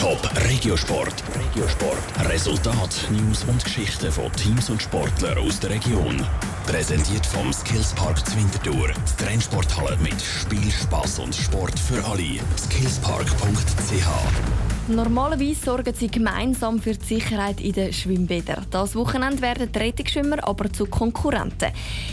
Top Regiosport. Regiosport. Resultat, News und Geschichten von Teams und Sportlern aus der Region. Präsentiert vom Skillspark Zwintertour. Die Trennsporthalle mit Spiel, Spass und Sport für alle. Skillspark.ch Normalerweise sorgen sie gemeinsam für die Sicherheit in den Schwimmbädern. Das Wochenende werden die Rettungsschwimmer aber zu Konkurrenten.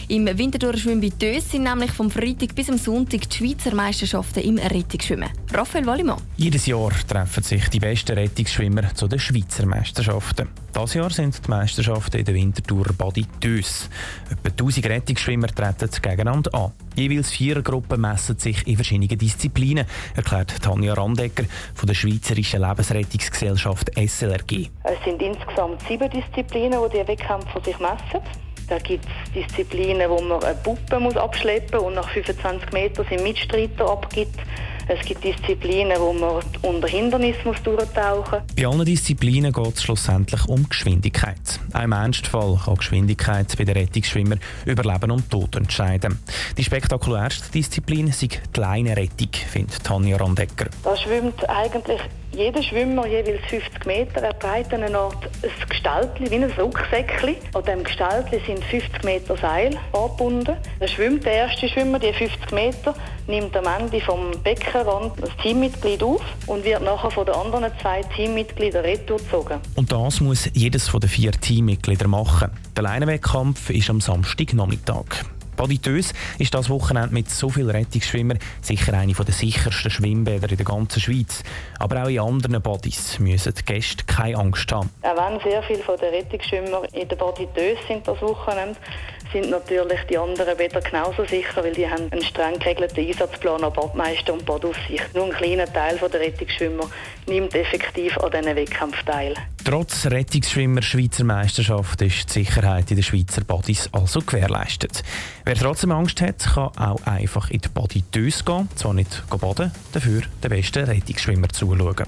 Im Winterthurer Schwimmen bei Dös sind nämlich vom Freitag bis am Sonntag die Schweizer Meisterschaften im Rettungsschwimmen. Raphael Wallimann. Jedes Jahr treffen sich die besten Rettungsschwimmer zu den Schweizer Meisterschaften. Dieses Jahr sind die Meisterschaften in der Winterthurer Body Dös. Etwa 1000 Rettungsschwimmer treten gegeneinander an. Jeweils vier Gruppen messen sich in verschiedenen Disziplinen, erklärt Tanja Randecker von der Schweizerischen Lebensrettungsgesellschaft SLRG. Es sind insgesamt sieben Disziplinen, die die Wettkämpfer sich messen. Da gibt es Disziplinen, wo man eine Puppe muss abschleppen muss und nach 25 Metern seinen Mitstreiter abgibt. Es gibt Disziplinen, wo man unter Hindernis muss durchtauchen muss. Bei allen Disziplinen geht es schlussendlich um Geschwindigkeit. Auch im Ernstfall kann Geschwindigkeit bei den Rettungsschwimmern über Leben und Tod entscheiden. Die spektakulärste Disziplin ist die kleine Rettung, findet Tanja Randecker. Da schwimmt eigentlich jeder Schwimmer jeweils 50 Meter. Er trägt eine Art ein Gestaltli, wie ein Rucksäckchen. An diesem Gestaltli sind 50 Meter Seil angebunden. Dann schwimmt der erste Schwimmer die 50 Meter, nimmt am Ende vom Beckenrand das Teammitglied auf und wird nachher von den anderen zwei Teammitgliedern retourgezogen. Und das muss jedes von den vier Teammitgliedern machen. Der Leinenwettkampf ist am Samstagnachmittag. Baditeus ist das Wochenende mit so vielen Rettungsschwimmern sicher eine der sichersten Schwimmbäder in der ganzen Schweiz. Aber auch in anderen Bodies müssen die Gäste keine Angst haben. Auch wenn sehr viele den Rettungsschwimmer in der Baditeus sind das Wochenende, sind natürlich die anderen wieder genauso sicher, weil die haben einen streng geregelten Einsatzplan an Badmeister und Badaufsicht. Nur ein kleiner Teil der Rettungsschwimmer nimmt effektiv an diesen Wettkämpfen teil. Trotz Rettungsschwimmer Schweizer Meisterschaft ist die Sicherheit in den Schweizer Bodies also gewährleistet. Wer trotzdem Angst hat, kann auch einfach in die Body gehen. Zwar nicht baden, dafür den besten Rettungsschwimmer zuschauen.